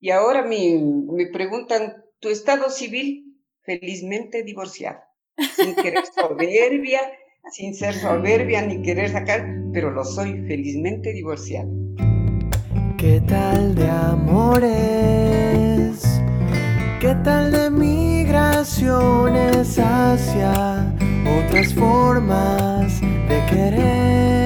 Y ahora me, me preguntan, ¿tu estado civil? Felizmente divorciado, sin querer soberbia, sin ser soberbia ni querer sacar, pero lo soy felizmente divorciado. ¿Qué tal de amores? ¿Qué tal de migraciones hacia otras formas de querer?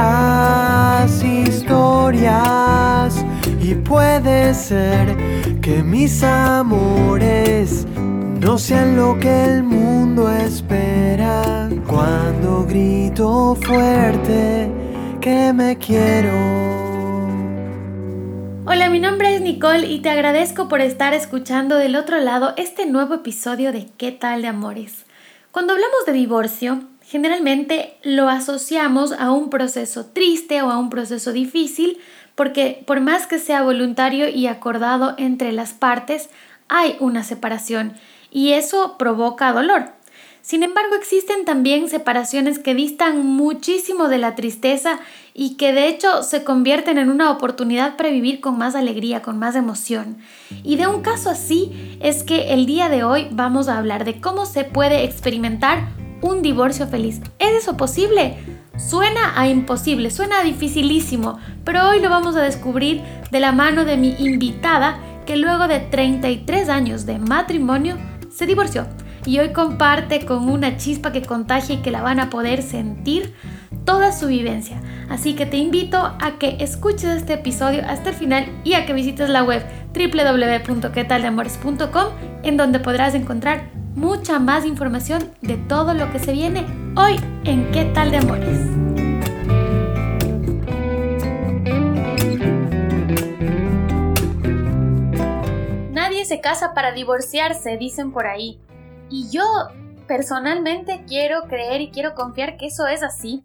las historias y puede ser que mis amores no sean lo que el mundo espera cuando grito fuerte que me quiero. Hola, mi nombre es Nicole y te agradezco por estar escuchando del otro lado este nuevo episodio de ¿Qué tal de amores? Cuando hablamos de divorcio, generalmente lo asociamos a un proceso triste o a un proceso difícil porque por más que sea voluntario y acordado entre las partes, hay una separación y eso provoca dolor. Sin embargo, existen también separaciones que distan muchísimo de la tristeza y que de hecho se convierten en una oportunidad para vivir con más alegría, con más emoción. Y de un caso así es que el día de hoy vamos a hablar de cómo se puede experimentar un divorcio feliz. ¿Es eso posible? Suena a imposible, suena dificilísimo, pero hoy lo vamos a descubrir de la mano de mi invitada que luego de 33 años de matrimonio se divorció y hoy comparte con una chispa que contagia y que la van a poder sentir toda su vivencia. Así que te invito a que escuches este episodio hasta el final y a que visites la web www.quetaldeamores.com en donde podrás encontrar mucha más información de todo lo que se viene hoy en ¿Qué tal de amores? Nadie se casa para divorciarse, dicen por ahí. Y yo personalmente quiero creer y quiero confiar que eso es así,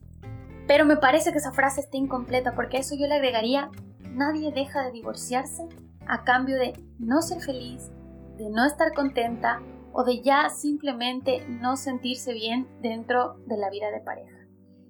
pero me parece que esa frase está incompleta porque a eso yo le agregaría, nadie deja de divorciarse a cambio de no ser feliz, de no estar contenta o de ya simplemente no sentirse bien dentro de la vida de pareja.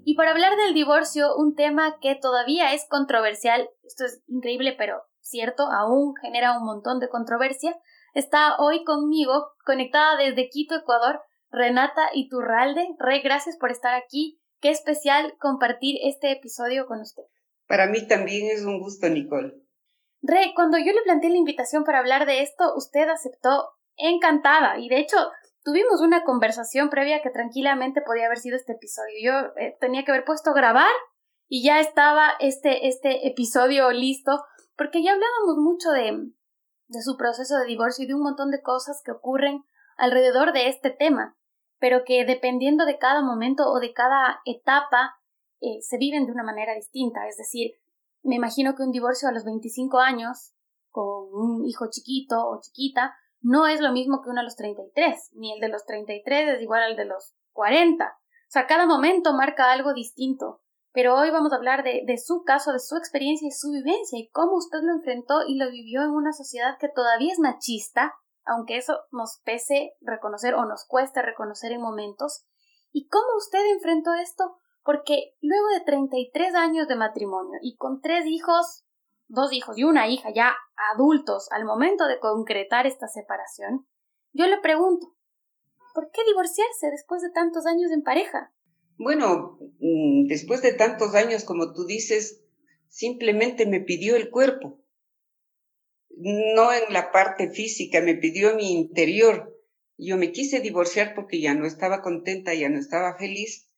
Y para hablar del divorcio, un tema que todavía es controversial, esto es increíble pero cierto, aún genera un montón de controversia, Está hoy conmigo, conectada desde Quito, Ecuador, Renata Iturralde. Re, gracias por estar aquí. Qué especial compartir este episodio con usted. Para mí también es un gusto, Nicole. Re, cuando yo le planteé la invitación para hablar de esto, usted aceptó encantada y de hecho tuvimos una conversación previa que tranquilamente podía haber sido este episodio. Yo eh, tenía que haber puesto grabar y ya estaba este, este episodio listo porque ya hablábamos mucho de, de su proceso de divorcio y de un montón de cosas que ocurren alrededor de este tema, pero que dependiendo de cada momento o de cada etapa eh, se viven de una manera distinta. Es decir, me imagino que un divorcio a los 25 años, con un hijo chiquito o chiquita, no es lo mismo que uno a los 33, ni el de los 33 es igual al de los 40. O sea, cada momento marca algo distinto. Pero hoy vamos a hablar de, de, su caso, de su experiencia y su vivencia y cómo usted lo enfrentó y lo vivió en una sociedad que todavía es machista, aunque eso nos pese reconocer o nos cueste reconocer en momentos, y cómo usted enfrentó esto, porque luego de 33 años de matrimonio y con tres hijos, dos hijos y una hija ya adultos al momento de concretar esta separación, yo le pregunto, ¿por qué divorciarse después de tantos años en pareja? Bueno, mm, después de tantos años, como tú dices, simplemente me pidió el cuerpo. No en la parte física, me pidió mi interior. Yo me quise divorciar porque ya no estaba contenta, ya no estaba feliz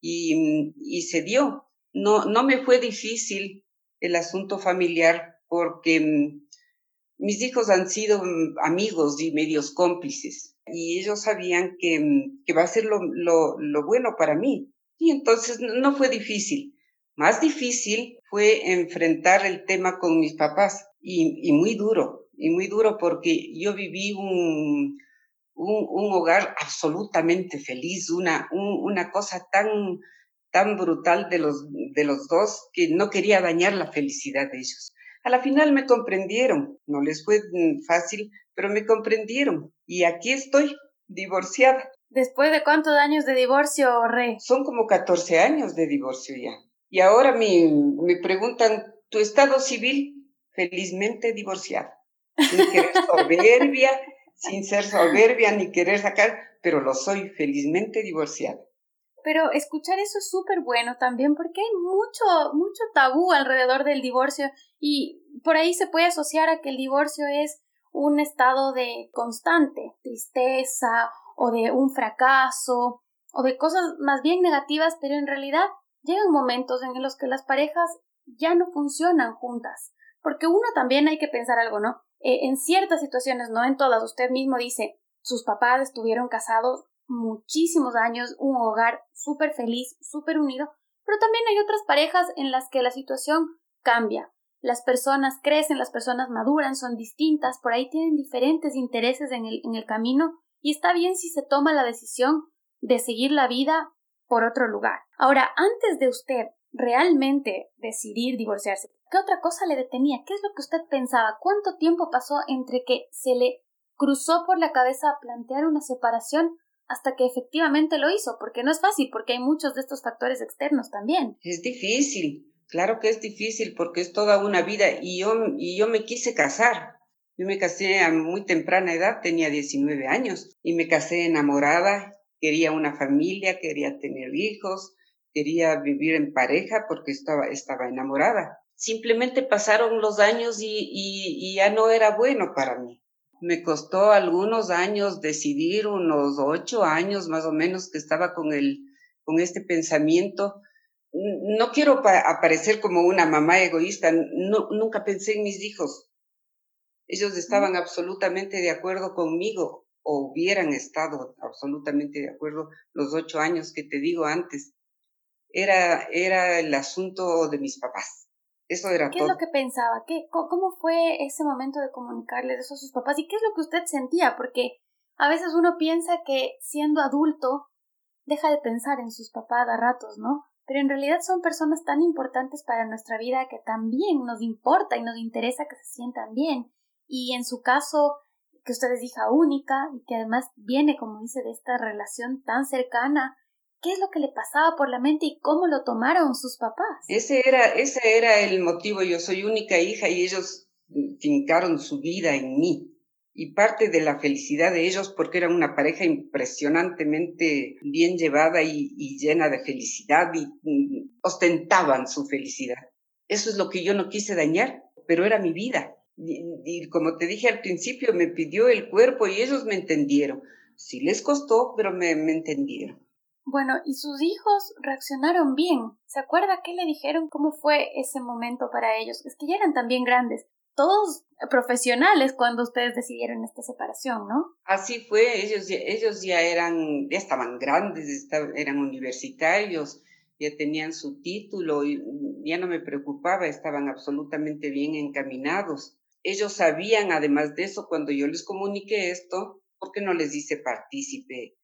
y, y se dio. No, no me fue difícil el asunto familiar porque mm, mis hijos han sido mm, amigos y medios cómplices y ellos sabían que, que va a ser lo, lo, lo, bueno para mí. Y entonces no fue difícil. Más difícil fue enfrentar el tema con mis papás y, muy duro, y muy duro porque yo viví un, un, hogar absolutamente feliz, una, una cosa tan, tan brutal de los, de los dos que no quería dañar la felicidad de ellos. A la final me comprendieron, no les fue mm, fácil, pero me comprendieron y aquí estoy, divorciada. ¿Después de cuántos años de divorcio, Re? Son como 14 años de divorcio ya. Y ahora me, me preguntan, ¿tu estado civil? Felizmente divorciada. Sin querer soberbia, sin ser soberbia ni querer sacar, pero lo soy felizmente divorciada. Pero escuchar eso es súper bueno también porque hay mucho, mucho tabú alrededor del divorcio y por ahí se puede asociar a que el divorcio es un estado de constante tristeza o de un fracaso o de cosas más bien negativas, pero en realidad llegan momentos en los que las parejas ya no funcionan juntas. Porque uno también hay que pensar algo, ¿no? Eh, en ciertas situaciones, no en todas, usted mismo dice, sus papás estuvieron casados muchísimos años, un hogar súper feliz, súper unido, pero también hay otras parejas en las que la situación cambia. Las personas crecen, las personas maduran, son distintas, por ahí tienen diferentes intereses en el, en el camino y está bien si se toma la decisión de seguir la vida por otro lugar. Ahora, antes de usted realmente decidir divorciarse, ¿qué otra cosa le detenía? ¿Qué es lo que usted pensaba? ¿Cuánto tiempo pasó entre que se le cruzó por la cabeza plantear una separación hasta que efectivamente lo hizo? Porque no es fácil, porque hay muchos de estos factores externos también. Es difícil, claro que es difícil porque es toda una vida y yo, y yo me quise casar. Yo me casé a muy temprana edad, tenía 19 años y me casé enamorada, quería una familia, quería tener hijos, quería vivir en pareja porque estaba, estaba enamorada. Simplemente pasaron los años y, ya no era bueno para mí. Me costó algunos años decidir, unos ocho años más o menos que estaba con, el, con este pensamiento. No quiero aparecer como una mamá egoísta, nunca pensé en mis hijos, ellos estaban absolutamente de acuerdo conmigo o hubieran estado absolutamente de acuerdo los ocho años que te digo antes. Era, era el asunto de mis papás. Eso era ¿Qué todo. es lo que pensaba? ¿Qué, ¿Cómo fue ese momento de comunicarles eso a sus papás? ¿Y qué es lo que usted sentía? Porque a veces uno piensa que siendo adulto deja de pensar en sus papás a ratos, ¿no? Pero en realidad son personas tan importantes para nuestra vida que también nos importa y nos interesa que se sientan bien y en su caso que usted es hija única y que además viene, como dice, de esta relación tan cercana, ¿qué es lo que le pasaba por la mente y cómo lo tomaron sus papás? Ese era, ese era el motivo, yo soy única hija y ellos fincaron su vida en mí. Y parte de la felicidad de ellos, porque eran una pareja impresionantemente bien llevada y, llena de felicidad y mm, ostentaban su felicidad. Eso es lo que yo no quise dañar, pero era mi vida. Y, como te dije al principio, me pidió el cuerpo y ellos me entendieron. Sí les costó, pero me entendieron. Bueno, y sus hijos reaccionaron bien. ¿Se acuerda qué le dijeron? ¿Cómo fue ese momento para ellos? Es que ya eran también grandes, todos profesionales cuando ustedes decidieron esta separación, ¿no? Así fue, ellos, ellos ya eran, ya estaban grandes, eran universitarios, ya tenían su título y ya no me preocupaba, estaban absolutamente bien encaminados ellos sabían, además de eso, cuando yo les comuniqué esto, ¿por qué no les hice partícipe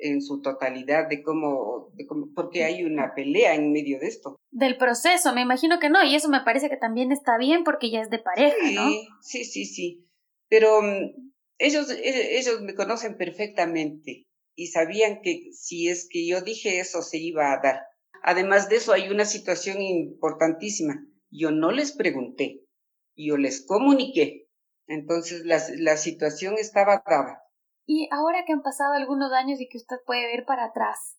en su totalidad de cómo, de cómo, porque hay una pelea en medio de esto. Del proceso, me imagino que no, y eso me parece que también está bien porque ya es de pareja, ¿no? Sí, sí, sí, pero mm, ellos, e, ellos me conocen perfectamente y sabían que si es que yo dije eso se iba a dar. Además de eso, hay una situación importantísima. Yo no les pregunté yo les comuniqué. Entonces la, la situación estaba dada. Y ahora que han pasado algunos años y que usted puede ver para atrás,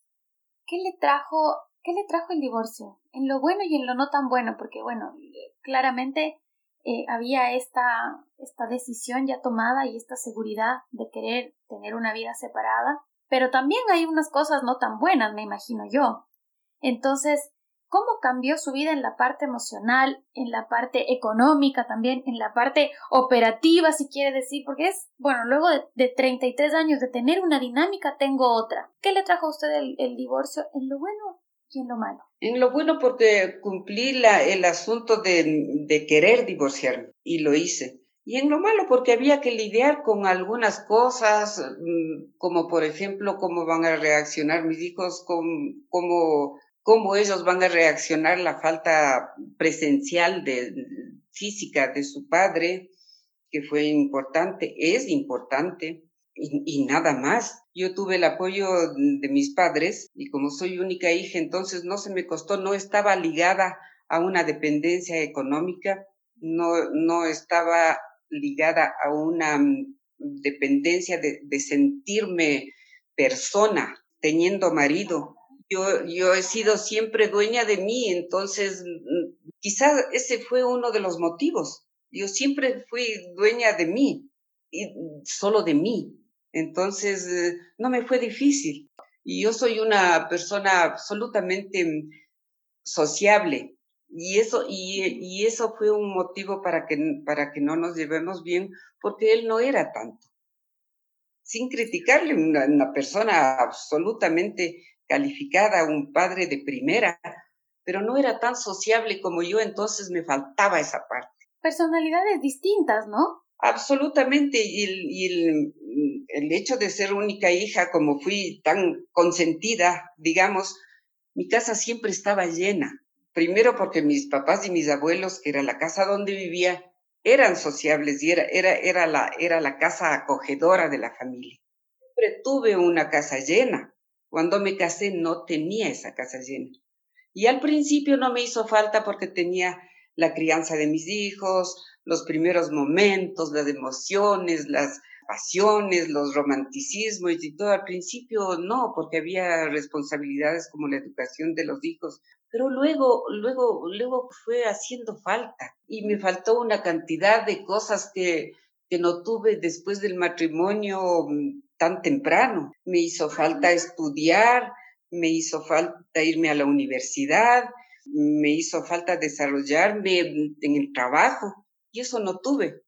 ¿qué le trajo, qué le trajo el divorcio? En lo bueno y en lo no tan bueno, porque bueno, claramente eh, había esta, esta decisión ya tomada y esta seguridad de querer tener una vida separada, pero también hay unas cosas no tan buenas, me imagino yo. Entonces, cómo cambió su vida en la parte emocional, en la parte económica también, en la parte operativa, si quiere decir, porque es, bueno, luego de, de 33 años de tener una dinámica, tengo otra. ¿Qué le trajo a usted el, divorcio en lo bueno y en lo malo? En lo bueno porque cumplí el asunto de, de querer divorciarme y lo hice. Y en lo malo porque había que lidiar con algunas cosas, mm, como por ejemplo cómo van a reaccionar mis hijos, cómo, cómo, ellos van a reaccionar la falta presencial de, física de su padre, que fue importante, es importante, y, nada más. Yo tuve el apoyo de mis padres y como soy única hija, entonces no se me costó, no estaba ligada a una dependencia económica, no, no estaba ligada a una mm, dependencia de, sentirme persona, teniendo marido. Yo, yo he sido siempre dueña de mí, entonces mm, quizás ese fue uno de los motivos. Yo siempre fui dueña de mí, y solo de mí. Entonces, eh, no me fue difícil. Y yo soy una persona absolutamente sociable. Y eso, y, y, eso fue un motivo para que, para que no nos llevemos bien, porque él no era tanto. Sin criticarle, una, una persona absolutamente calificada, un padre de primera, pero no era tan sociable como yo, entonces me faltaba esa parte. Personalidades distintas, ¿no? Absolutamente, y, el, y el, el, hecho de ser única hija, como fui tan consentida, digamos, mi casa siempre estaba llena. Primero porque mis papás y mis abuelos, que era la casa donde vivía, eran sociables y era, era, era, la, era la casa acogedora de la familia. Siempre tuve una casa llena. Cuando me casé no tenía esa casa llena. Y al principio no me hizo falta porque tenía la crianza de mis hijos, los primeros momentos, las emociones, las pasiones, los romanticismos y todo. Al principio no, porque había responsabilidades como la educación de los hijos, pero luego, luego, luego fue haciendo falta y me faltó una cantidad de cosas que, que no tuve después del matrimonio mm, tan temprano. Me hizo falta estudiar, me hizo falta irme a la universidad, me hizo falta desarrollarme en el trabajo y eso no tuve.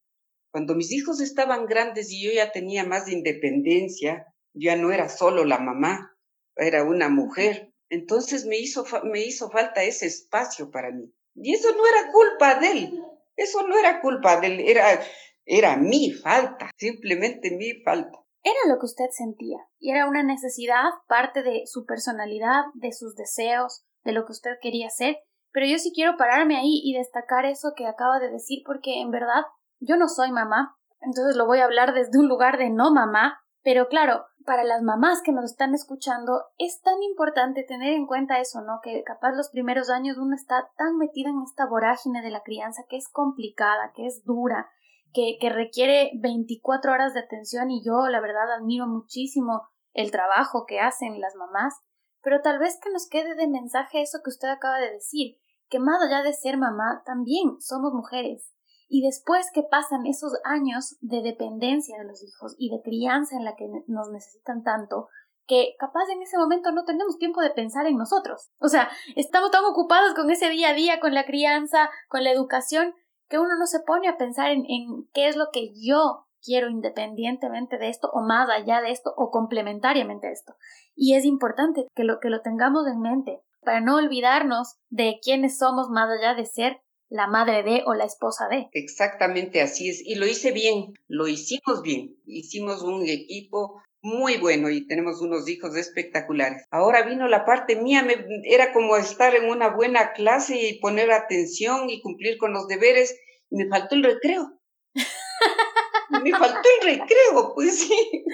Cuando mis hijos estaban grandes y yo ya tenía más independencia, ya no era solo la mamá, era una mujer. Entonces me hizo, me hizo falta ese espacio para mí. Y eso no era culpa de él, eso no era culpa de él, era, era mi falta, simplemente mi falta. Era lo que usted sentía y era una necesidad, parte de su personalidad, de sus deseos, de lo que usted quería ser. Pero yo sí quiero pararme ahí y destacar eso que acaba de decir porque en verdad yo no soy mamá, entonces lo voy a hablar desde un lugar de no mamá, pero claro, para las mamás que nos están escuchando, es tan importante tener en cuenta eso, ¿no? Que capaz los primeros años uno está tan metida en esta vorágine de la crianza que es complicada, que es dura, que, que requiere 24 horas de atención y yo la verdad admiro muchísimo el trabajo que hacen las mamás, pero tal vez que nos quede de mensaje eso que usted acaba de decir, que más allá de ser mamá, también somos mujeres, y después que pasan esos años de dependencia de los hijos y de crianza en la que nos necesitan tanto, que capaz en ese momento no tenemos tiempo de pensar en nosotros. O sea, estamos tan ocupados con ese día a día, con la crianza, con la educación, que uno no se pone a pensar en, en qué es lo que yo quiero independientemente de esto o más allá de esto o complementariamente a esto. Y es importante que lo, que lo tengamos en mente para no olvidarnos de quiénes somos más allá de ser la madre de o la esposa de. Exactamente así es. Y lo hice bien, lo hicimos bien. Hicimos un equipo muy bueno y tenemos unos hijos espectaculares. Ahora vino la parte mía, me, era como estar en una buena clase y poner atención y cumplir con los deberes. me faltó el recreo. me faltó el recreo, pues sí.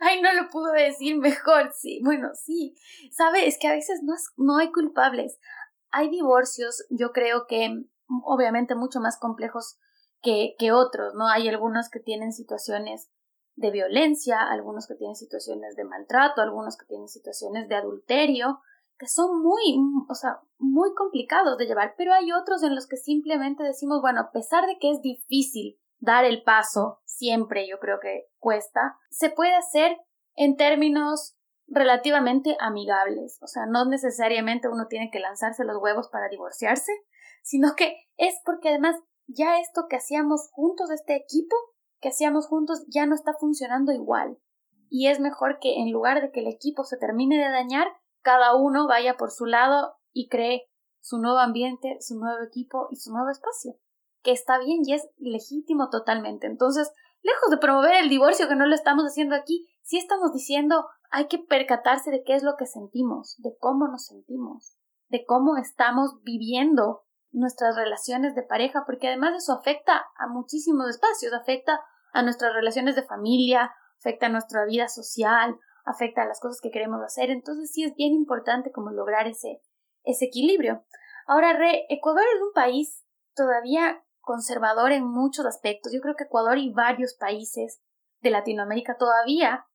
Ay, no lo pudo decir mejor, sí. Bueno, sí. Sabe, es que a veces no, no hay culpables. Hay divorcios, yo creo que mm, obviamente mucho más complejos que, que otros, ¿no? Hay algunos que tienen situaciones de violencia, algunos que tienen situaciones de maltrato, algunos que tienen situaciones de adulterio, que son muy, o sea, muy complicados de llevar, pero hay otros en los que simplemente decimos, bueno, a pesar de que es difícil dar el paso, siempre yo creo que cuesta, se puede hacer en términos relativamente amigables. O sea, no necesariamente uno tiene que lanzarse los huevos para divorciarse, sino que es porque además ya esto que hacíamos juntos, este equipo que hacíamos juntos, ya no está funcionando igual. Y es mejor que en lugar de que el equipo se termine de dañar, cada uno vaya por su lado y cree su nuevo ambiente, su nuevo equipo y su nuevo espacio, que está bien y es legítimo totalmente. Entonces, lejos de promover el divorcio, que no lo estamos haciendo aquí, sí estamos diciendo hay que percatarse de qué es lo que sentimos, de cómo nos sentimos, de cómo estamos viviendo nuestras relaciones de pareja, porque además eso afecta a muchísimos espacios, afecta a nuestras relaciones de familia, afecta a nuestra vida social, afecta a las cosas que queremos hacer. Entonces sí es bien importante como lograr ese, ese equilibrio. Ahora, Re, Ecuador es un país todavía conservador en muchos aspectos. Yo creo que Ecuador y varios países de Latinoamérica todavía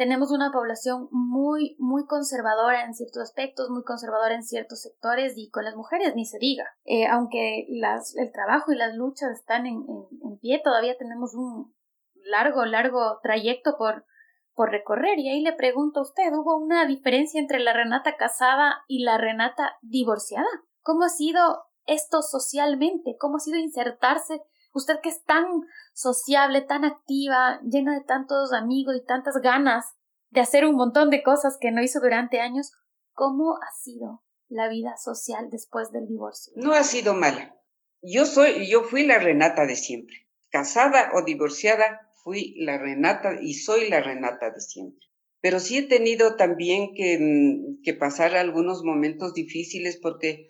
tenemos una población muy, muy conservadora en ciertos aspectos, muy conservadora en ciertos sectores y con las mujeres ni se diga. Eh, aunque las, el trabajo y las luchas están en, en, pie, todavía tenemos un largo, largo trayecto por, por recorrer. Y ahí le pregunto a usted, ¿hubo una diferencia entre la Renata casada y la Renata divorciada? ¿Cómo ha sido esto socialmente? ¿Cómo ha sido insertarse? Usted que es tan sociable, tan activa, llena de tantos amigos y tantas ganas de hacer un montón de cosas que no hizo durante años, ¿cómo ha sido la vida social después del divorcio? No ha sido mala. Yo soy, yo fui la Renata de siempre. Casada o divorciada, fui la Renata y soy la Renata de siempre. Pero sí he tenido también que, mm, que pasar algunos momentos difíciles porque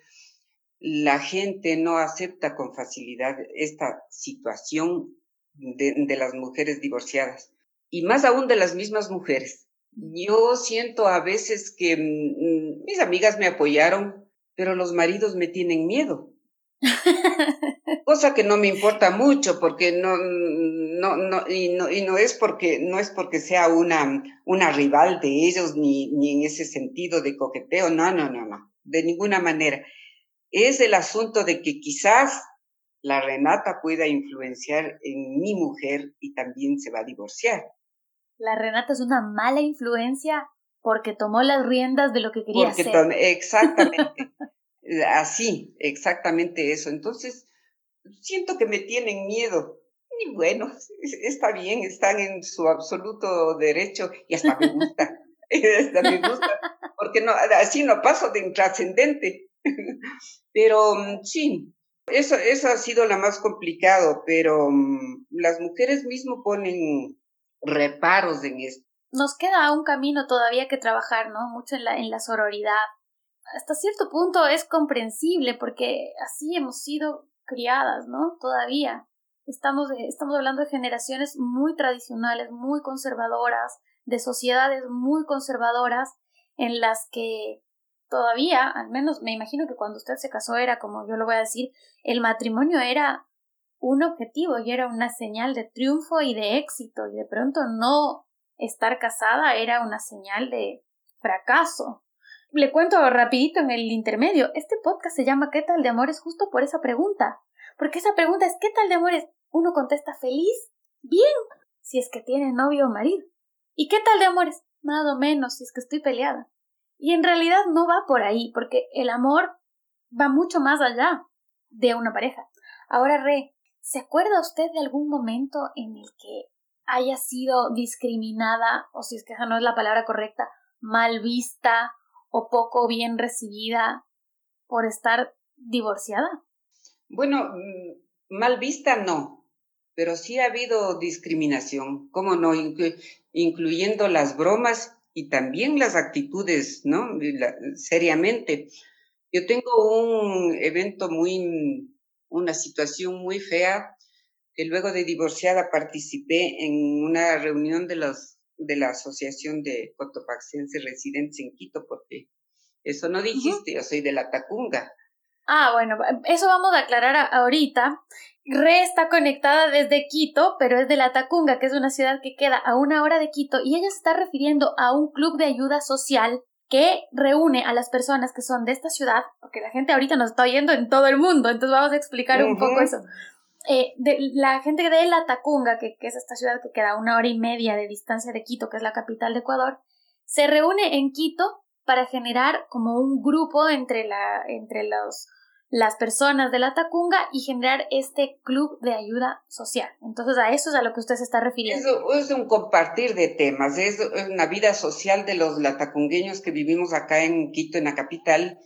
la gente no acepta con facilidad esta situación de, las mujeres divorciadas y más aún de las mismas mujeres. Yo siento a veces que mm, mis amigas me apoyaron, pero los maridos me tienen miedo. Cosa que no me importa mucho porque no, no, no, y no, y no es porque, no es porque sea una, una rival de ellos ni, ni en ese sentido de coqueteo, no, no, no, no, de ninguna manera. Es el asunto de que quizás la Renata pueda influenciar en mi mujer y también se va a divorciar. La Renata es una mala influencia porque tomó las riendas de lo que quería hacer. exactamente. Así, exactamente eso. Entonces, siento que me tienen miedo. Y bueno, está bien, están en su absoluto derecho y hasta me gusta. hasta me gusta, porque no, así no paso de intrascendente. Pero mm, sí, eso, eso ha sido la más complicado, pero mm, las mujeres mismo ponen reparos en esto. Nos queda un camino todavía que trabajar, ¿no? Mucho en la, en la sororidad. Hasta cierto punto es comprensible porque así hemos sido criadas, ¿no? Todavía. Estamos, estamos hablando de generaciones muy tradicionales, muy conservadoras, de sociedades muy conservadoras en las que todavía, al menos me imagino que cuando usted se casó era, como yo lo voy a decir, el matrimonio era un objetivo y era una señal de triunfo y de éxito y de pronto no estar casada era una señal de fracaso. Le cuento rapidito en el intermedio, este podcast se llama ¿Qué tal de amores? justo por esa pregunta, porque esa pregunta es ¿qué tal de amores? Uno contesta feliz, bien, si es que tiene novio o marido. ¿Y qué tal de amores? Nada menos si es que estoy peleada. Y en realidad no va por ahí, porque el amor va mucho más allá de una pareja. Ahora, Re, ¿se acuerda usted de algún momento en el que haya sido discriminada, o si es que esa no es la palabra correcta, mal vista o poco bien recibida por estar divorciada? Bueno, mm, mal vista no, pero sí ha habido discriminación, ¿cómo no? incluyendo las bromas y también las actitudes, ¿no? seriamente. Yo tengo un evento muy, una situación muy fea, que luego de divorciada participé en una reunión de los de la Asociación de Cotopaxenses Residentes en Quito, porque eso no dijiste, yo soy de la Tacunga. Ah, bueno, eso vamos a aclarar ahorita. Re está conectada desde Quito, pero es de La Tacunga, que es una ciudad que queda a una hora de Quito, y ella se está refiriendo a un club de ayuda social que reúne a las personas que son de esta ciudad, porque la gente ahorita nos está oyendo en todo el mundo, entonces vamos a explicar un poco eso. Eh, de, la gente de La Tacunga, que, que es esta ciudad que queda a una hora y media de distancia de Quito, que es la capital de Ecuador, se reúne en Quito para generar como un grupo entre, la, entre los las personas de la Tacunga y generar este club de ayuda social. Entonces a eso es a lo que usted se está refiriendo. Es, un compartir de temas, es, una vida social de los latacungueños que vivimos acá en Quito, en la capital,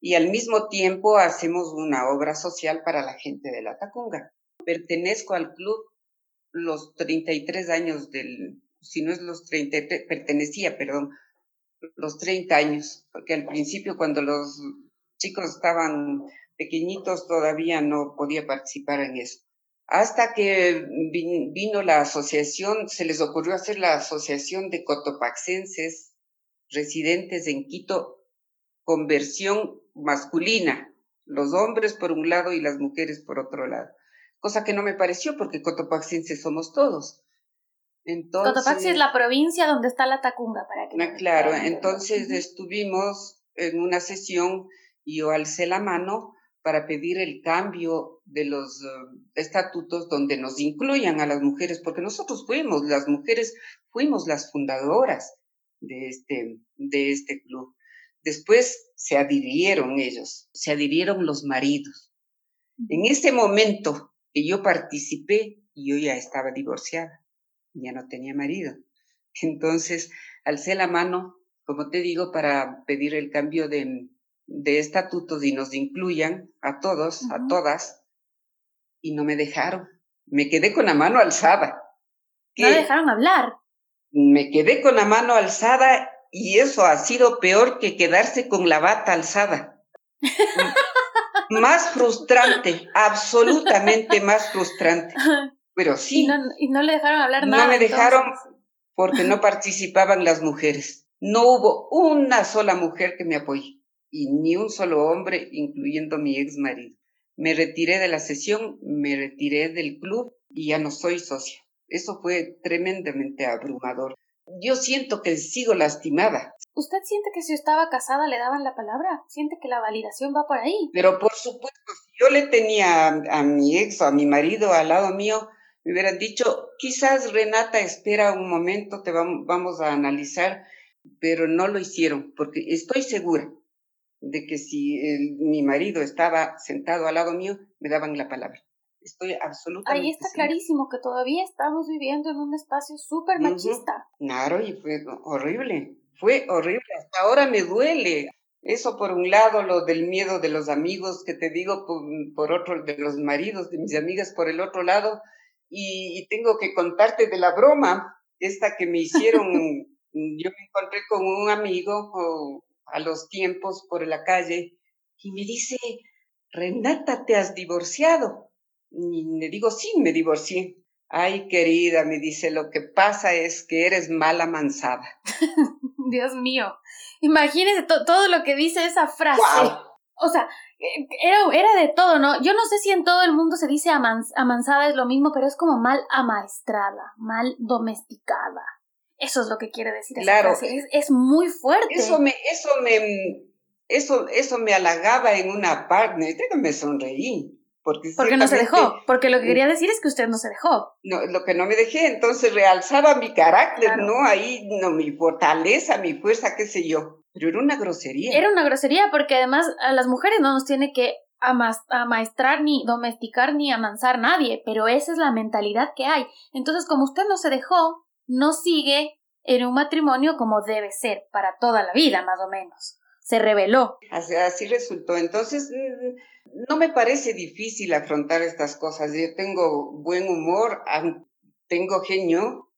y al mismo tiempo hacemos una obra social para la gente de la Tacunga. Pertenezco al club los 33 años del, si no es los 30, pertenecía, perdón, los 30 años, porque al principio cuando los chicos estaban pequeñitos todavía no podía participar en eso. Hasta que vino la asociación, se les ocurrió hacer la asociación de cotopaxenses residentes en Quito con versión masculina, los hombres por un lado y las mujeres por otro lado. Cosa que no me pareció porque cotopaxenses somos todos. Entonces, Cotopaxi es la provincia donde está la Tacunga, para que. Ah, claro, entonces estuvimos en una sesión y yo alcé la mano para pedir el cambio de los eh, estatutos donde nos incluyan a las mujeres, porque nosotros fuimos, las mujeres fuimos las fundadoras de este, de este club. Después se adhirieron ellos, se adhirieron los maridos. En ese momento que yo participé, yo ya estaba divorciada, ya no tenía marido. Entonces, alcé la mano, como te digo, para pedir el cambio de, de estatutos y nos incluyan a todos, a todas, y no me dejaron. Me quedé con la mano alzada. No dejaron hablar. Me quedé con la mano alzada y eso ha sido peor que quedarse con la bata alzada. más frustrante, absolutamente más frustrante. Pero sí. Y no, le dejaron hablar nada. No me dejaron porque no participaban las mujeres. No hubo una sola mujer que me apoye y ni un solo hombre, incluyendo mi ex marido. Me retiré de la sesión, me retiré del club y ya no soy socia. Eso fue tremendamente abrumador. Yo siento que sigo lastimada. ¿Usted siente que si estaba casada le daban la palabra? ¿Siente que la validación va por ahí? Pero por supuesto, si yo le tenía a, mi ex o a mi marido al lado mío, me hubieran dicho, quizás Renata espera un momento, te vamos a analizar, pero no lo hicieron, porque estoy segura de que si mi marido estaba sentado al lado mío, me daban la palabra. Estoy absolutamente. Ahí está clarísimo que todavía estamos viviendo en un espacio súper machista. Claro, y fue horrible. Fue horrible. Hasta ahora me duele. Eso por un lado, lo del miedo de los amigos que te digo, por, otro, de los maridos de mis amigas por el otro lado. Y, tengo que contarte de la broma, esta que me hicieron. yo me encontré con un amigo a los tiempos por la calle y me dice, Renata, ¿te has divorciado? Y le digo, sí, me divorcié. Ay, querida, me dice, lo que pasa es que eres mala mansada. Dios mío, imagínese todo lo que dice esa frase. O sea, e, era, era de todo, ¿no? Yo no sé si en todo el mundo se dice amansada es lo mismo, pero es como mal amaestrada, mal domesticada. Eso es lo que quiere decir claro. esa frase. Es, es, muy fuerte. Eso me, eso me, eso, eso me halagaba en una parte, me sonreí. Porque, porque no se dejó, porque lo que quería decir es que usted no se dejó. No, lo que no me dejé, entonces realzaba mi carácter, ¿no? Ahí, no, mi fortaleza, mi fuerza, qué sé yo. Pero era una grosería. Era una grosería porque además a las mujeres no nos tiene que amaestrar ni domesticar ni amansar nadie, pero esa es la mentalidad que hay. Entonces, como usted no se dejó, no sigue en un matrimonio como debe ser para toda la vida, más o menos. Se reveló. Así, así resultó. Entonces, mm, no me parece difícil afrontar estas cosas. Yo tengo buen humor, tengo genio.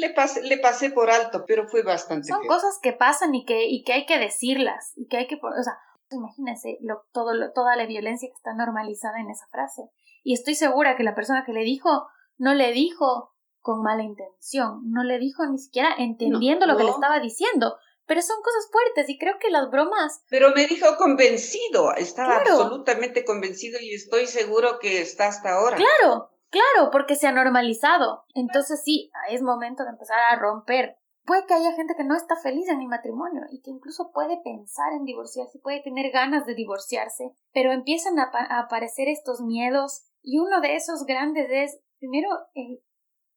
Le pasé, le pasé por alto, pero fue bastante. Son cosas que pasan y que, y que hay que decirlas. Y que hay que. O sea, imagínense lo, todo, toda la violencia que está normalizada en esa frase. Y estoy segura que la persona que le dijo no le dijo con mala intención, no le dijo ni siquiera entendiendo lo que le estaba diciendo, pero son cosas fuertes y creo que las bromas. Pero me dijo convencido, estaba absolutamente convencido y estoy seguro que está hasta ahora. Claro, claro, porque se ha normalizado. Entonces sí, es momento de empezar a romper. Puede que haya gente que no está feliz en el matrimonio y que incluso puede pensar en divorciarse, puede tener ganas de divorciarse, pero empiezan a, a aparecer estos miedos y uno de esos grandes es, primero, el,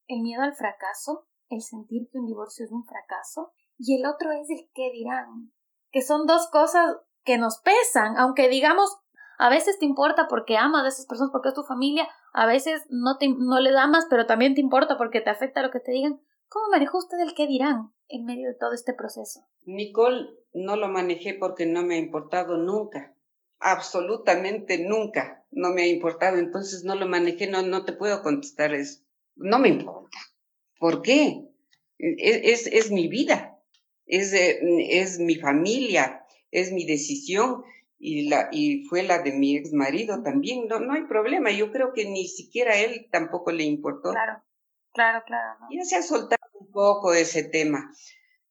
el miedo al fracaso, el sentir que un divorcio es un fracaso, y el otro es el qué dirán, que son dos cosas que nos pesan, aunque digamos, A veces te importa porque amas a esas personas, porque es tu familia, a veces no, te, no le amas, pero también te importa porque te afecta lo que te digan. ¿Cómo manejó usted el qué dirán en medio de todo este proceso? Nicole, no lo manejé porque no me ha importado nunca, absolutamente nunca, no me ha importado, entonces no lo manejé, no, no te puedo contestar eso, no me importa. ¿Por qué? E, es, es, mi vida, es, es mi familia, es mi decisión y, la, y fue la de mi ex marido también, no, no hay problema, yo creo que ni siquiera a él tampoco le importó. Claro, claro, claro. Ya se ha soltado un poco ese tema.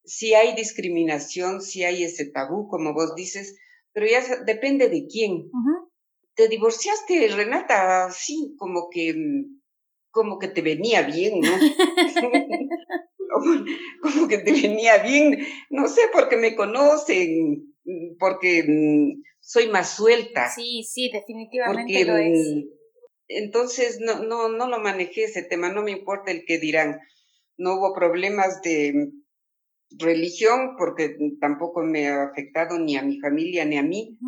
Si hay discriminación, si hay ese tabú, como vos dices, pero ya depende de quién. Te divorciaste, Renata, sí, como que, como que te venía bien, ¿no? como que te venía bien, no sé, porque me conocen, porque mm, soy más suelta. Sí, sí, definitivamente lo es. Mm, entonces no, no, no lo manejé ese tema, no me importa el que dirán. No hubo problemas de religión porque tampoco me ha afectado ni a mi familia ni a mí,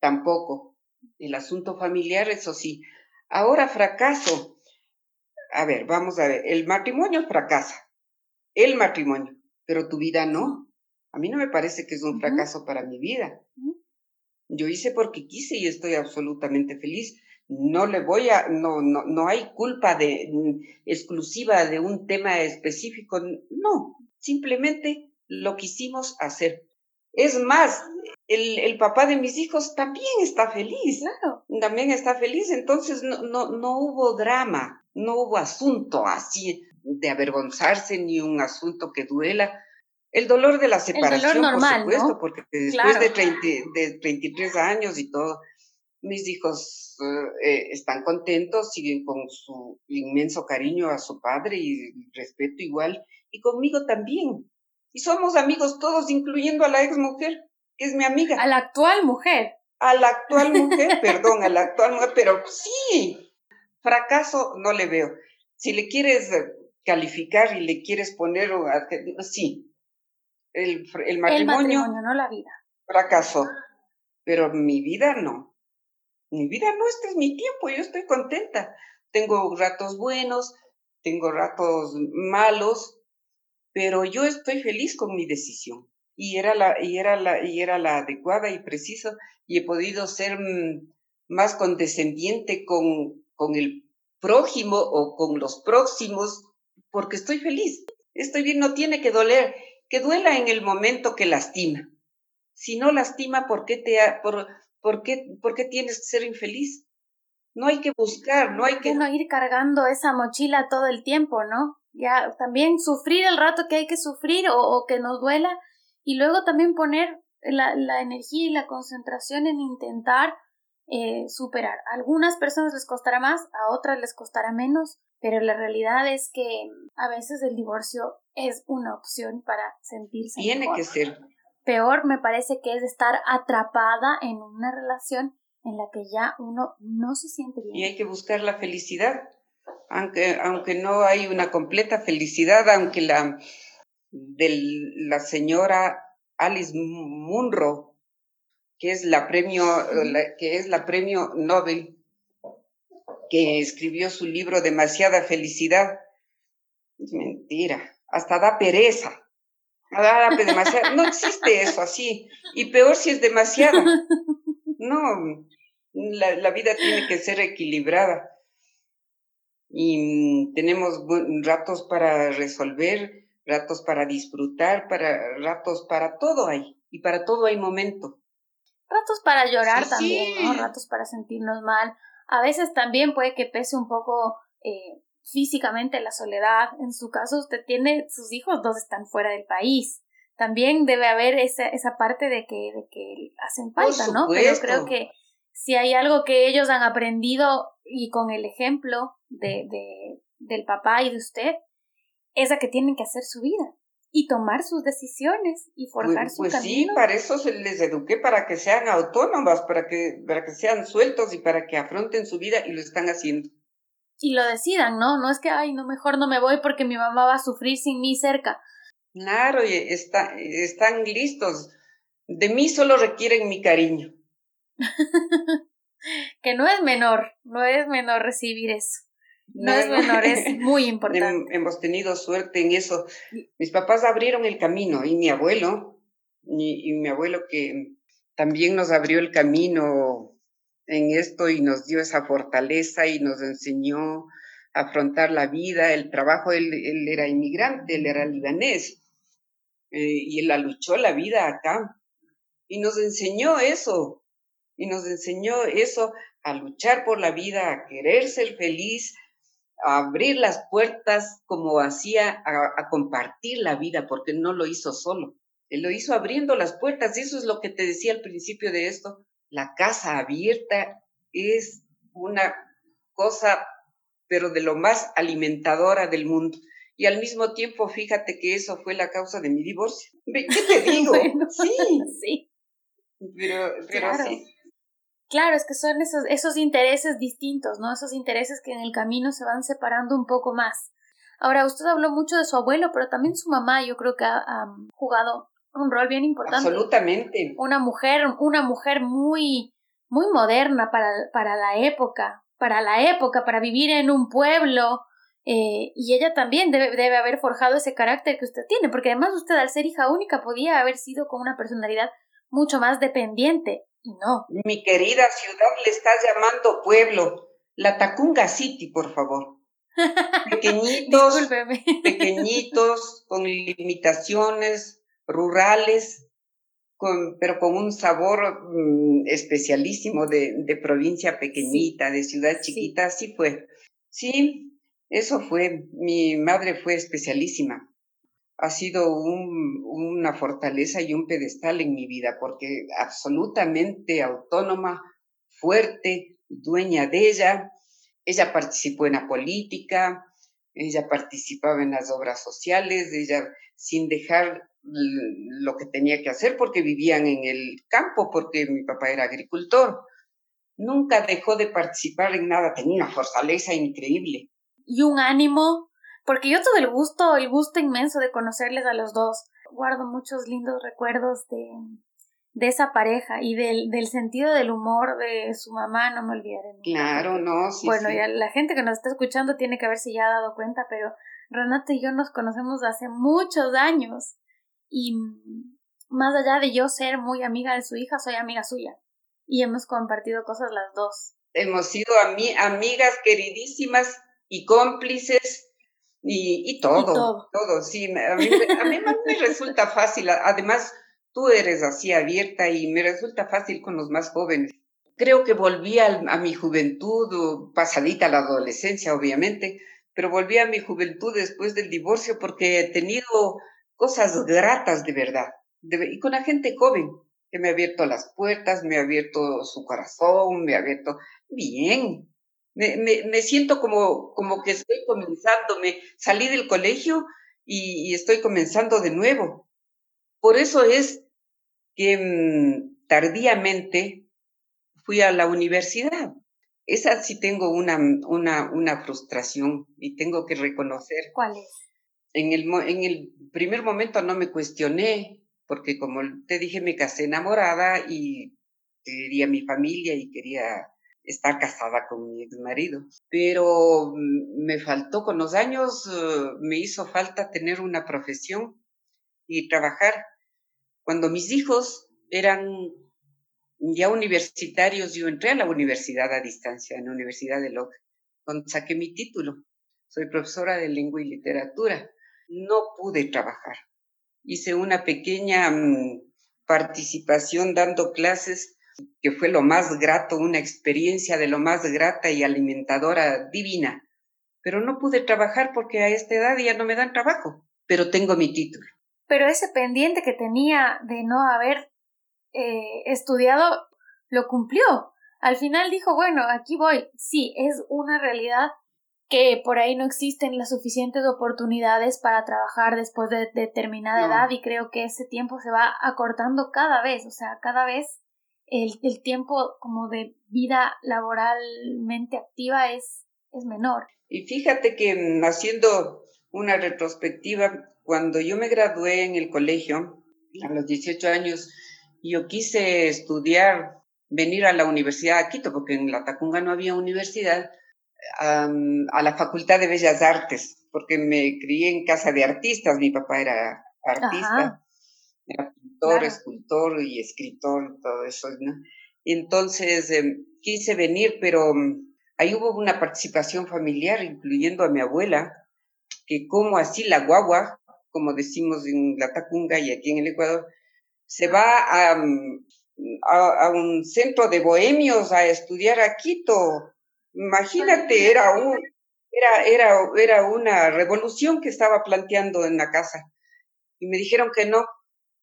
tampoco. El asunto familiar, eso sí. Ahora fracaso. A ver, vamos a ver, el matrimonio fracasa, el matrimonio, pero tu vida no. A mí no me parece que es un fracaso para mi vida. Yo hice porque quise y estoy absolutamente feliz. No le voy a, no, no, no hay culpa de mm, exclusiva de un tema específico. No, simplemente lo quisimos hacer. Es más, el, el, papá de mis hijos también está feliz. Claro. También está feliz. Entonces no, no, no hubo drama, no hubo asunto así de avergonzarse ni un asunto que duela el dolor de la separación, normal, por supuesto, porque después de, 30, de 33 años y todo, mis hijos eh, están contentos, siguen con su inmenso cariño a su padre y respeto igual, y conmigo también. Y somos amigos todos, incluyendo a la ex mujer, que es mi amiga. A la actual mujer. A la actual mujer, perdón, a la actual mujer, pero sí, fracaso no le veo. Si le quieres calificar y le quieres poner, sí, el, el, matrimonio, no la vida. Fracasó, pero mi vida no. Mi vida no, este es mi tiempo, yo estoy contenta. Tengo ratos buenos, tengo ratos malos, pero yo estoy feliz con mi decisión. Y era la, y era la, y era la adecuada y precisa, y he podido ser mm, más condescendiente con, con el prójimo o con los próximos, porque estoy feliz. Estoy bien, no tiene que doler que duela en el momento que lastima. Si no lastima, ¿por qué, te por, por, qué, ¿por qué tienes que ser infeliz? No hay que buscar, no hay que... No ir cargando esa mochila todo el tiempo, ¿no? Ya también sufrir el rato que hay que sufrir o, que nos duela y luego también poner la, la energía y la concentración en intentar eh, superar. A algunas personas les costará más, a otras les costará menos, pero la realidad es que a veces el divorcio es una opción para sentirse Tiene que ser. Peor me parece que es estar atrapada en una relación en la que ya uno no se siente bien. Y hay que buscar la felicidad, aunque, aunque no hay una completa felicidad, aunque la de la señora Alice Munro, que es la premio, que es la premio Nobel que escribió su libro Demasiada Felicidad. Es mentira, hasta da pereza. No existe eso así. Y peor si es demasiada. No, la, la vida tiene que ser equilibrada. Y mm, tenemos ratos para resolver, ratos para disfrutar, para ratos para todo hay. Y para todo hay momento. Ratos para llorar también, ¿no? Ratos para sentirnos mal, a veces también puede que pese un poco eh, físicamente la soledad. En su caso, usted tiene sus hijos, dos están fuera del país. También debe haber esa, esa parte de que, de que hacen falta, ¿no? Pero creo que si hay algo que ellos han aprendido y con el ejemplo de, de, del papá y de usted, es a que tienen que hacer su vida y tomar sus decisiones y forjar pues, su pues camino. sí, para eso se les eduqué, para que sean autónomas, para que, para que sean sueltos y para que afronten su vida y lo están haciendo. Y lo decidan, ¿no? No es que, ay, no, mejor no me voy porque mi mamá va a sufrir sin mí cerca. Claro, y está, están listos. De mí solo requieren mi cariño. Que no es menor, no es menor recibir eso. No, es menor, es muy importante. Hemos tenido suerte en eso. Mis papás abrieron el camino y mi abuelo, y, y mi abuelo que también nos abrió el camino en esto y nos dio esa fortaleza y nos enseñó a afrontar la vida, el trabajo. Él, él era inmigrante, él era libanés eh, y él la luchó la vida acá y nos enseñó eso, y nos enseñó eso a luchar por la vida, a querer ser feliz, a abrir las puertas como hacía, a, compartir la vida, porque no lo hizo solo. Él lo hizo abriendo las puertas, eso es lo que te decía al principio de esto. La casa abierta es una cosa, pero de lo más alimentadora del mundo. Y al mismo tiempo, fíjate que eso fue la causa de mi divorcio. ¿Qué te digo? sí. sí. Pero, pero sí. Claro, es que son esos, esos intereses distintos, ¿no? Esos intereses que en el camino se van separando un poco más. Ahora, usted habló mucho de su abuelo, pero también su mamá, yo creo que ha, jugado un rol bien importante. Absolutamente. Una mujer, una mujer muy, muy moderna para, para la época, para la época, para vivir en un pueblo. Eh, y ella también debe, debe haber forjado ese carácter que usted tiene, porque además usted al ser hija única podía haber sido con una personalidad mucho más dependiente. No. Mi querida ciudad le estás llamando pueblo. La Tacunga City, por favor. Pequeñitos, pequeñitos, con limitaciones rurales, con, pero con un sabor mm, especialísimo de, de, provincia pequeñita, de ciudad chiquita, así fue. Sí, eso fue. Mi madre fue especialísima ha sido un, una fortaleza y un pedestal en mi vida, porque absolutamente autónoma, fuerte, dueña de ella. Ella participó en la política, ella participaba en las obras sociales, ella sin dejar lo que tenía que hacer porque vivían en el campo, porque mi papá era agricultor. Nunca dejó de participar en nada, tenía una fortaleza increíble. Y un ánimo porque yo tuve el gusto, el gusto inmenso de conocerles a los dos. Guardo muchos lindos recuerdos de, de esa pareja y del, del sentido del humor de su mamá, no me olvidaré. Claro, no, sí. Bueno, ya la gente que nos está escuchando tiene que haberse ya dado cuenta, pero Renata y yo nos conocemos hace muchos años y más allá de yo ser muy amiga de su hija, soy amiga suya y hemos compartido cosas las dos. Hemos sido amigas queridísimas y cómplices y, todo, todo, sí. A mí, a mí me resulta fácil. Además, tú eres así abierta y me resulta fácil con los más jóvenes. Creo que volví a, a mi juventud, pasadita la adolescencia, obviamente, pero volví a mi juventud después del divorcio porque he tenido cosas gratas de verdad. y con la gente joven, que me ha abierto las puertas, me ha abierto su corazón, me ha abierto bien, me, me, me, siento como, como que estoy comenzando, me salí del colegio y, estoy comenzando de nuevo. Por eso es que mm, tardíamente fui a la universidad. Esa sí tengo una, una, una frustración y tengo que reconocer. ¿Cuál es? En el, en el primer momento no me cuestioné, porque como te dije, me casé enamorada y quería mi familia y quería está casada con mi ex marido, pero mm, me faltó con los años, eh, me hizo falta tener una profesión y trabajar. Cuando mis hijos eran ya universitarios, yo entré a la universidad a distancia, en la Universidad de Locke, donde saqué mi título. Soy profesora de lengua y literatura. No pude trabajar. Hice una pequeña mm, participación dando clases que fue lo más grato, una experiencia de lo más grata y alimentadora, divina. Pero no pude trabajar porque a esta edad ya no me dan trabajo, pero tengo mi título. Pero ese pendiente que tenía de no haber eh, estudiado lo cumplió. Al final dijo, bueno, aquí voy. Sí, es una realidad que por ahí no existen las suficientes oportunidades para trabajar después de determinada edad y creo que ese tiempo se va acortando cada vez, o sea, cada vez el, el tiempo como de vida laboralmente activa es, es menor. Y fíjate que haciendo una retrospectiva, cuando yo me gradué en el colegio, a los 18 años, yo quise estudiar venir a la Universidad de Quito, porque en La Tacunga no había universidad, a la Facultad de Bellas Artes, porque me crié en casa de artistas, mi papá era artista, era pintor, escultor y escritor, todo eso, ¿no? Entonces em, quise venir, pero mm, ahí hubo una participación familiar, incluyendo a mi abuela, que como así la guagua, como decimos en la Tacunga y aquí en el Ecuador, se va a, mm, a, a un centro de bohemios a estudiar a Quito. Imagínate, era un, era, era, era una revolución que estaba planteando en la casa. Y me dijeron que no.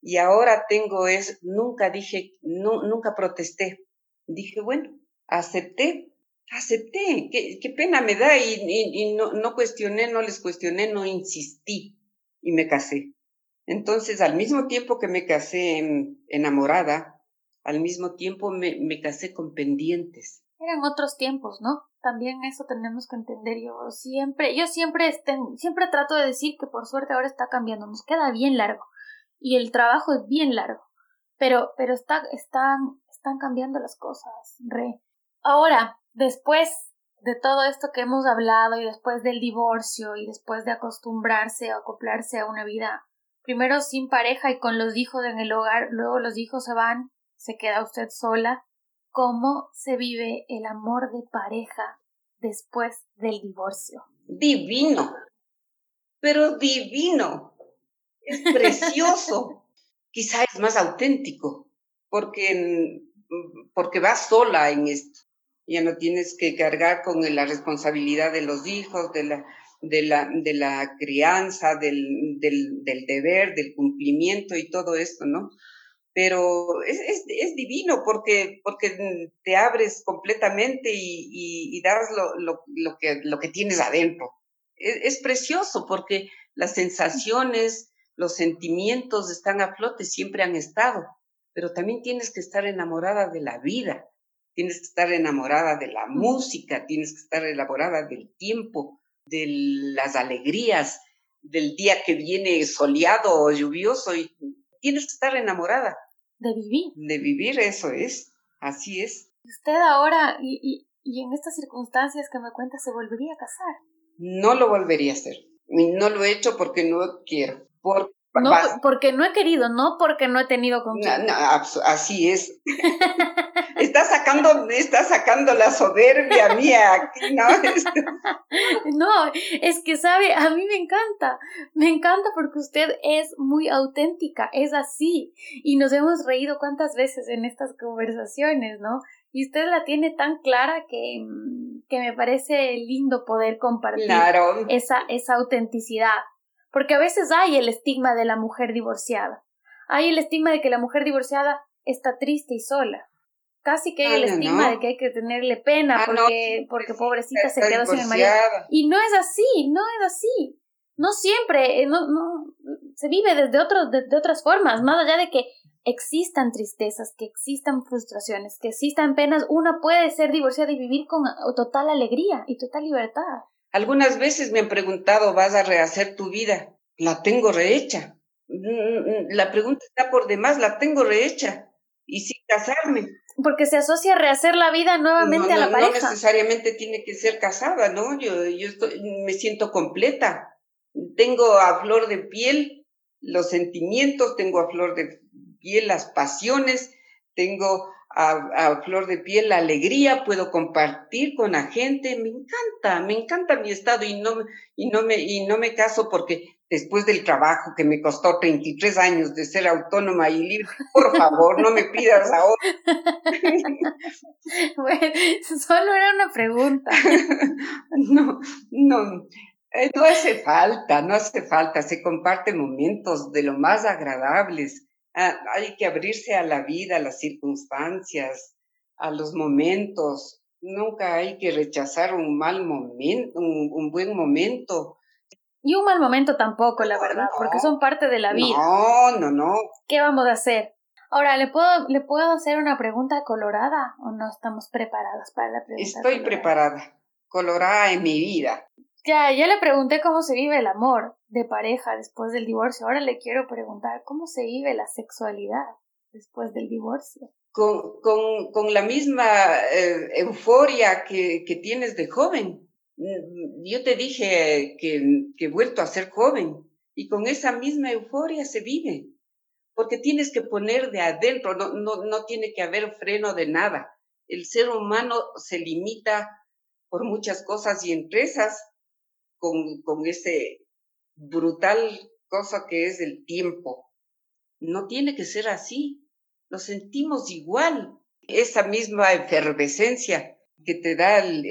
Y ahora tengo es, nunca dije, nunca protesté. Dije, bueno, acepté, acepté. Qué, qué pena me da y, no, no cuestioné, no les cuestioné, no insistí y me casé. Entonces, al mismo tiempo que me casé enamorada, al mismo tiempo me, me casé con pendientes. Eran otros tiempos, ¿no? También eso tenemos que entender. Yo siempre, yo siempre, estén, siempre trato de decir que por suerte ahora está cambiando, nos queda bien largo y el trabajo es bien largo, pero, pero está, están, están cambiando las cosas, re. Ahora, después de todo esto que hemos hablado y después del divorcio y después de acostumbrarse o acoplarse a una vida primero sin pareja y con los hijos en el hogar, luego los hijos se van, se queda usted sola. ¿Cómo se vive el amor de pareja después del divorcio? Divino, pero divino. Es precioso. Quizá es más auténtico, porque, porque vas sola en esto. Ya no tienes que cargar con la responsabilidad de los hijos, de la, de la, de la crianza, del, del, del, deber, del cumplimiento y todo esto, ¿no? Pero es, es, es divino porque, porque te abres completamente y, y, y das lo, lo, lo, que, lo que tienes adentro. Es, es, precioso porque las sensaciones, los sentimientos están a flote, siempre han estado, pero también tienes que estar enamorada de la vida, tienes que estar enamorada de la música, tienes que estar enamorada del tiempo, de las alegrías del día que viene soleado o lluvioso y tienes que estar enamorada. De vivir. De vivir, eso es, así es. ¿Usted ahora y, y, y en estas circunstancias que me cuenta se volvería a casar? No lo volvería a hacer. No lo he hecho porque no quiero. Por, no, porque no he querido, no porque no he tenido con no, no, así es. está sacando, está sacando la soberbia mía aquí, ¿no? no, es que sabe, a mí me encanta, me encanta porque usted es muy auténtica, es así, y nos hemos reído cuántas veces en estas conversaciones, ¿no? Y usted la tiene tan clara que, que me parece lindo poder compartir esa, esa autenticidad. Porque a veces hay el estigma de la mujer divorciada. Hay el estigma de que la mujer divorciada está triste y sola casi que hay el estigma de que hay que tenerle pena ah, porque, porque pobrecita se quedó sin el marido. Y no es así, no es así. No siempre, eh, no, no, se vive desde, otros, de otras formas, más allá de que existan tristezas, que existan frustraciones, que existan penas, una puede ser divorciada y vivir con total alegría y total libertad. Algunas veces me han preguntado, ¿vas a rehacer tu vida? La tengo rehecha. Mm, mm, la pregunta está por demás, la tengo rehecha. Y sin casarme porque se asocia a rehacer la vida nuevamente a la pareja. No necesariamente tiene que ser casada, ¿no? Yo, yo estoy, me siento completa. Tengo a flor de piel los sentimientos, tengo a flor de piel las pasiones, tengo a, a, flor de piel la alegría, puedo compartir con la gente, me encanta, me encanta mi estado y no, y no, me, y no me caso porque después del trabajo que me costó 33 años de ser autónoma y libre, por favor, no me pidas ahora. bueno, solo era una pregunta. no, no, eh, no hace falta, no hace falta, se comparten momentos de lo más agradables. Ah, hay que abrirse a la vida, a las circunstancias, a los momentos. Nunca hay que rechazar un mal momento, un, un buen momento y un mal momento tampoco, la verdad, porque son parte de la vida. No, no, no. ¿Qué vamos a hacer? Ahora, ¿le puedo, ¿le puedo hacer una pregunta colorada o no estamos preparados para la pregunta? Estoy preparada. Colorada en mi vida. Ya, ya le pregunté cómo se vive el amor de pareja después del divorcio. Ahora le quiero preguntar cómo se vive la sexualidad después del divorcio. con, con, con la misma eh, euforia que, que, tienes de joven. Mm, yo te dije que, que he vuelto a ser joven y con esa misma euforia se vive, porque tienes que poner de adentro, no, no, no tiene que haber freno de nada. El ser humano se limita por muchas cosas y empresas con, con ese brutal cosa que es el tiempo. No tiene que ser así. Lo sentimos igual. Esa misma efervescencia que te da el,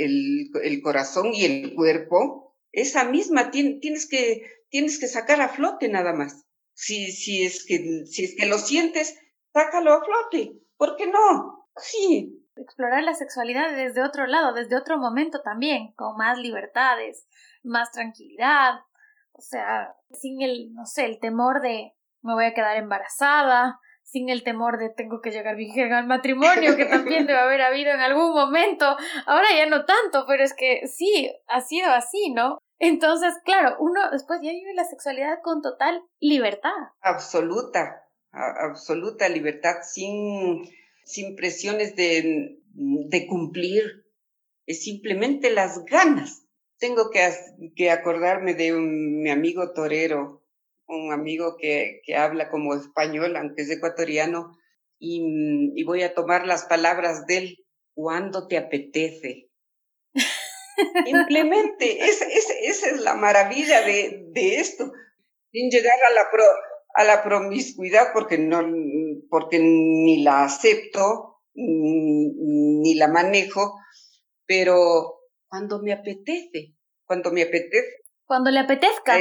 el, corazón y el cuerpo, esa misma tienes, que, tienes que sacar a flote nada más. Si, si, es que, si es que lo sientes, sácalo a flote. ¿Por qué no? Sí. Explorar la sexualidad desde otro lado, desde otro momento también, con más libertades, más tranquilidad, o sea, sin el, no sé, el temor de me voy a quedar embarazada, sin el temor de tengo que llegar virgen al matrimonio, que también debe haber habido en algún momento. Ahora ya no tanto, pero es que sí, ha sido así, ¿no? Entonces, claro, uno después ya vive la sexualidad con total libertad. Absoluta, absoluta libertad, sin, sin presiones de, de cumplir, es simplemente las ganas tengo que, que acordarme de un, mi amigo torero, un amigo que, que habla como español, aunque es ecuatoriano, y, y voy a tomar las palabras de él, cuando te apetece. Simplemente, es, es, esa es la maravilla de, de esto, sin llegar a la, pro, a la promiscuidad, porque, no, porque ni la acepto, ni, ni la manejo, pero cuando me apetece, cuando me apetece. Cuando le apetezca.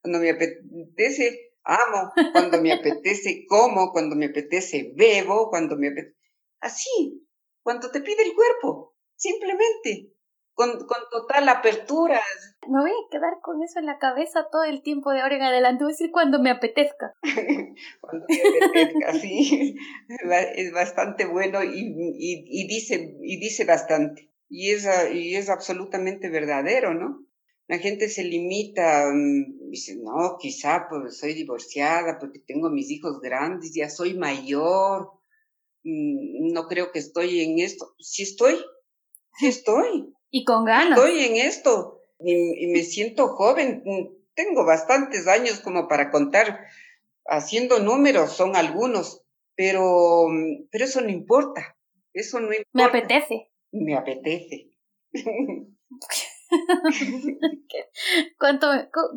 cuando me apetece, amo, cuando me apetece, como, cuando me apetece, bebo, cuando me apetece. Así, cuando te pide el cuerpo, simplemente, con, con total apertura. Me voy a quedar con eso en la cabeza todo el tiempo de ahora en adelante, voy a decir cuando me apetezca. cuando me apetezca, sí, es bastante bueno y, y, y, dice, y dice bastante. Y es, y es absolutamente verdadero, ¿no? La gente se limita, mm, dice, no, quizá pues soy divorciada porque tengo mis hijos grandes, ya soy mayor, mm, no creo que estoy en esto. Sí estoy, sí estoy. Y con ganas. Estoy en esto y, y me siento joven, mm, tengo bastantes años como para contar, haciendo números son algunos, pero, pero eso no importa, eso no importa. Me apetece me apetece. ¿Cuánto,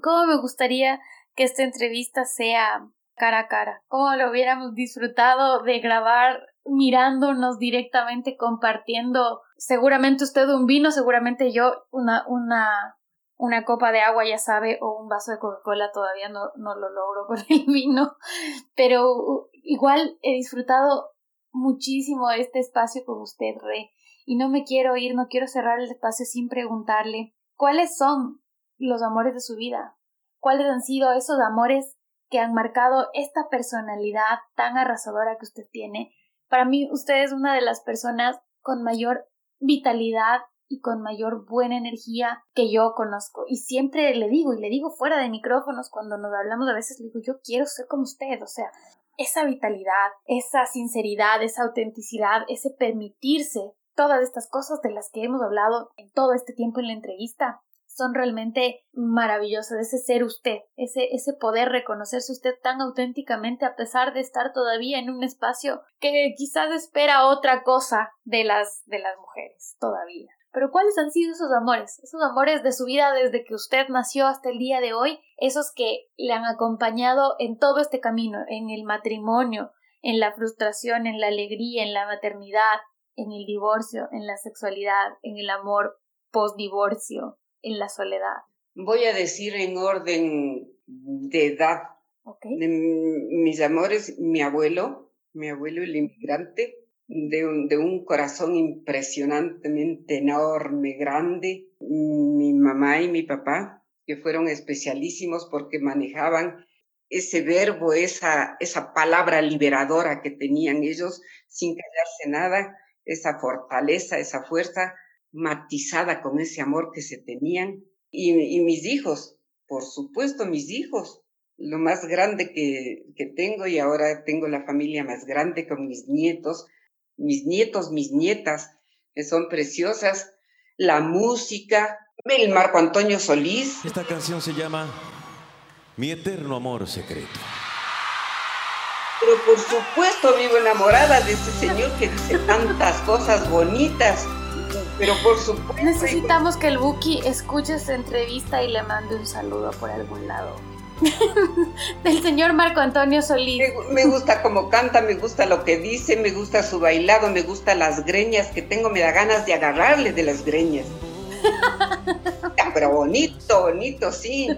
¿Cómo me gustaría que esta entrevista sea cara a cara? ¿Cómo lo hubiéramos disfrutado de grabar mirándonos directamente, compartiendo seguramente usted un vino, seguramente yo una, una, una copa de agua, ya sabe, o un vaso de Coca-Cola, todavía no, no lo logro con el vino, pero igual he disfrutado muchísimo este espacio con usted, Re. Y no me quiero ir, no quiero cerrar el espacio sin preguntarle cuáles son los amores de su vida, cuáles han sido esos amores que han marcado esta personalidad tan arrasadora que usted tiene. Para mí, usted es una de las personas con mayor vitalidad y con mayor buena energía que yo conozco. Y siempre le digo, y le digo fuera de micrófonos cuando nos hablamos a veces, le digo, yo quiero ser como usted, o sea, esa vitalidad, esa sinceridad, esa autenticidad, ese permitirse Todas estas cosas de las que hemos hablado en todo este tiempo en la entrevista son realmente maravillosas, ese ser usted, ese, ese poder reconocerse usted tan auténticamente a pesar de estar todavía en un espacio que quizás espera otra cosa de las, de las mujeres, todavía. Pero ¿cuáles han sido esos amores? Esos amores de su vida desde que usted nació hasta el día de hoy, esos que le han acompañado en todo este camino, en el matrimonio, en la frustración, en la alegría, en la maternidad, en el divorcio, en la sexualidad, en el amor post-divorcio, en la soledad? Voy a decir en orden de edad. De mis amores, mi abuelo, mi abuelo el inmigrante, de un, de un corazón impresionantemente enorme, grande, mi mamá y mi papá, que fueron especialísimos porque manejaban ese verbo, esa, esa palabra liberadora que tenían ellos sin callarse nada esa fortaleza, esa fuerza matizada con ese amor que se tenían. Y, mis hijos, por supuesto, mis hijos, lo más grande que, que tengo y ahora tengo la familia más grande con mis nietos, mis nietos, mis nietas, que son preciosas, la música, el Marco Antonio Solís. Esta canción se llama Mi eterno amor secreto. Pero por supuesto vivo enamorada de ese señor que dice tantas cosas bonitas. Pero por supuesto. Necesitamos que el Buki escuche esta entrevista y le mande un saludo por algún lado. Del señor Marco Antonio Solís. Me, gusta cómo canta, me gusta lo que dice, me gusta su bailado, me gusta las greñas que tengo, me da ganas de agarrarle de las greñas. Pero bonito, bonito, sí.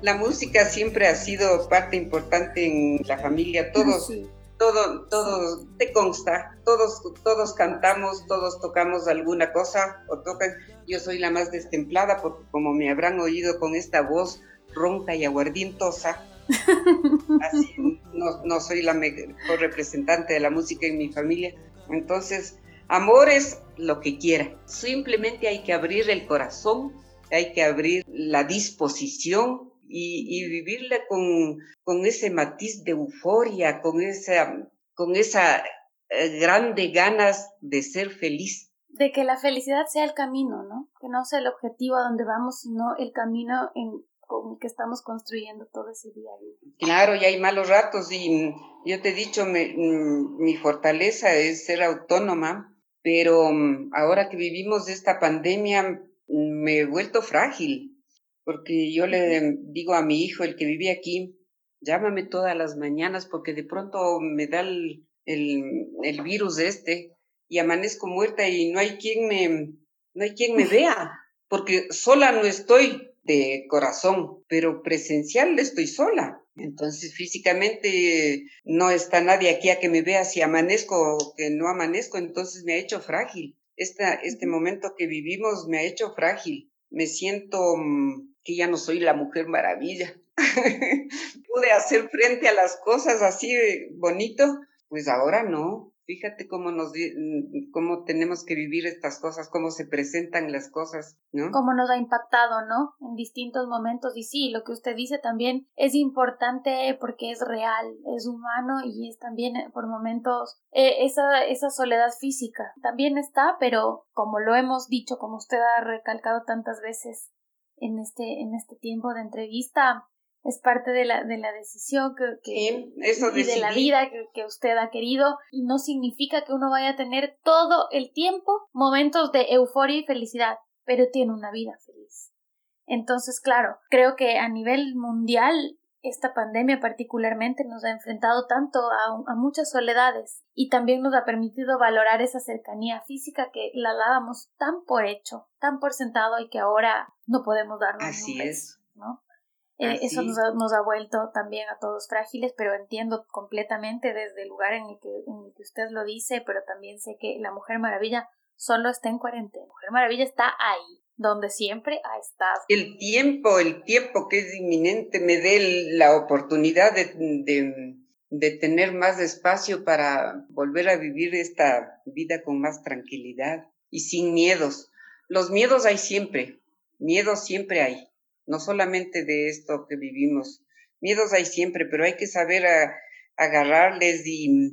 La música siempre ha sido parte importante en la familia. Todos, todo, todo te consta. Todos, todos cantamos, todos tocamos alguna cosa o tocan. Yo soy la más destemplada porque como me habrán oído con esta voz ronca y aguardientosa, así no, no soy la mejor representante de la música en mi familia. Entonces, Amor es lo que quiera. Simplemente hay que abrir el corazón, hay que abrir la disposición y, vivirla con, con, ese matiz de euforia, con esa, con esa eh, grande ganas de ser feliz. De que la felicidad sea el camino, ¿no? Que no sea el objetivo a donde vamos, sino el camino en, con el que estamos construyendo todo ese día. Claro, y hay malos ratos y yo te he dicho, mm, mi fortaleza es ser autónoma, pero mm, ahora que vivimos esta pandemia me he vuelto frágil, porque yo le digo a mi hijo, el que vive aquí, llámame todas las mañanas porque de pronto me da el, el, virus este y amanezco muerta y no hay quien me, no hay quien me vea, porque sola no estoy de corazón, pero presencial estoy sola. Entonces físicamente no está nadie aquí a que me vea si amanezco o que no amanezco, entonces me ha hecho frágil. Esta, este momento que vivimos me ha hecho frágil. Me siento mm, que ya no soy la mujer maravilla. Pude hacer frente a las cosas así bonito, pues ahora no. Fíjate cómo nos mm, cómo tenemos que vivir estas cosas, cómo se presentan las cosas, ¿no? Cómo nos ha impactado, ¿no? En distintos momentos. Y sí, lo que usted dice también es importante porque es real, es humano y es también eh, por momentos eh, esa, esa soledad física. También está, pero como lo hemos dicho, como usted ha recalcado tantas veces en este, en este tiempo de entrevista, es parte de la, de la decisión que, que y de la vida que, que, usted ha querido y no significa que uno vaya a tener todo el tiempo momentos de euforia y felicidad, pero tiene una vida feliz. Entonces, claro, creo que a nivel mundial esta pandemia particularmente nos ha enfrentado tanto a, a, muchas soledades y también nos ha permitido valorar esa cercanía física que la dábamos tan por hecho, tan por sentado y que ahora no podemos darnos. Así es. ¿no? Eh, eso nos ha, nos ha, vuelto también a todos frágiles, pero entiendo completamente desde el lugar en el, que, en el que usted lo dice, pero también sé que la Mujer Maravilla solo está en cuarentena. Mujer Maravilla está ahí, donde siempre ha estado. El tiempo, el tiempo que es inminente me dé la oportunidad de, de, de tener más espacio para volver a vivir esta vida con más tranquilidad y sin miedos. Los miedos hay siempre, miedos siempre hay no solamente de esto que vivimos. Miedos hay siempre, pero hay que saber agarrarles y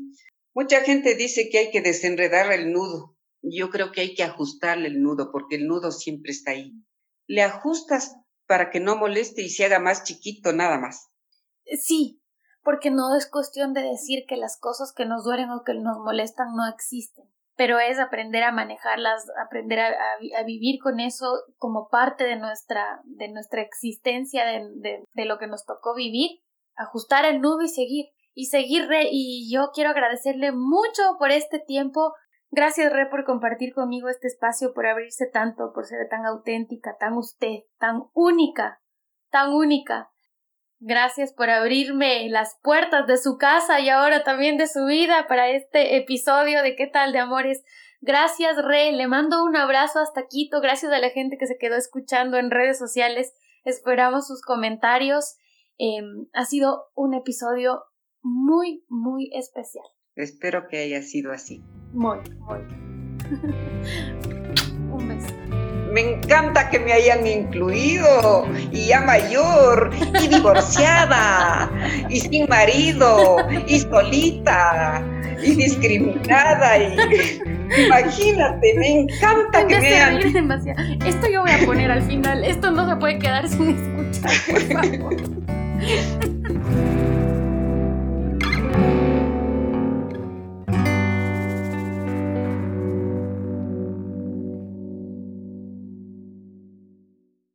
mucha gente dice que hay que desenredar el nudo. Yo creo que hay que ajustarle el nudo porque el nudo siempre está ahí. Le ajustas para que no moleste y se haga más chiquito nada más. Sí, porque no es cuestión de decir que las cosas que nos duelen o que nos molestan no existen pero es aprender a manejarlas, aprender a, vivir con eso como parte de nuestra, de nuestra existencia, de, de, de, lo que nos tocó vivir, ajustar el nudo y seguir, y seguir, Re, y yo quiero agradecerle mucho por este tiempo. Gracias, Re, por compartir conmigo este espacio, por abrirse tanto, por ser tan auténtica, tan usted, tan única, tan única. Gracias por abrirme las puertas de su casa y ahora también de su vida para este episodio de ¿Qué tal de amores? Gracias, Re. Le mando un abrazo hasta Quito. Gracias a la gente que se quedó escuchando en redes sociales. Esperamos sus comentarios. Em, ha sido un episodio muy, muy especial. Espero que haya sido así. Muy, muy. un beso me encanta que me hayan incluido y ya mayor y divorciada y sin marido y solita y discriminada y imagínate, me encanta que vean. Esto yo voy a poner al final, esto no se puede quedar sin escuchar, por favor.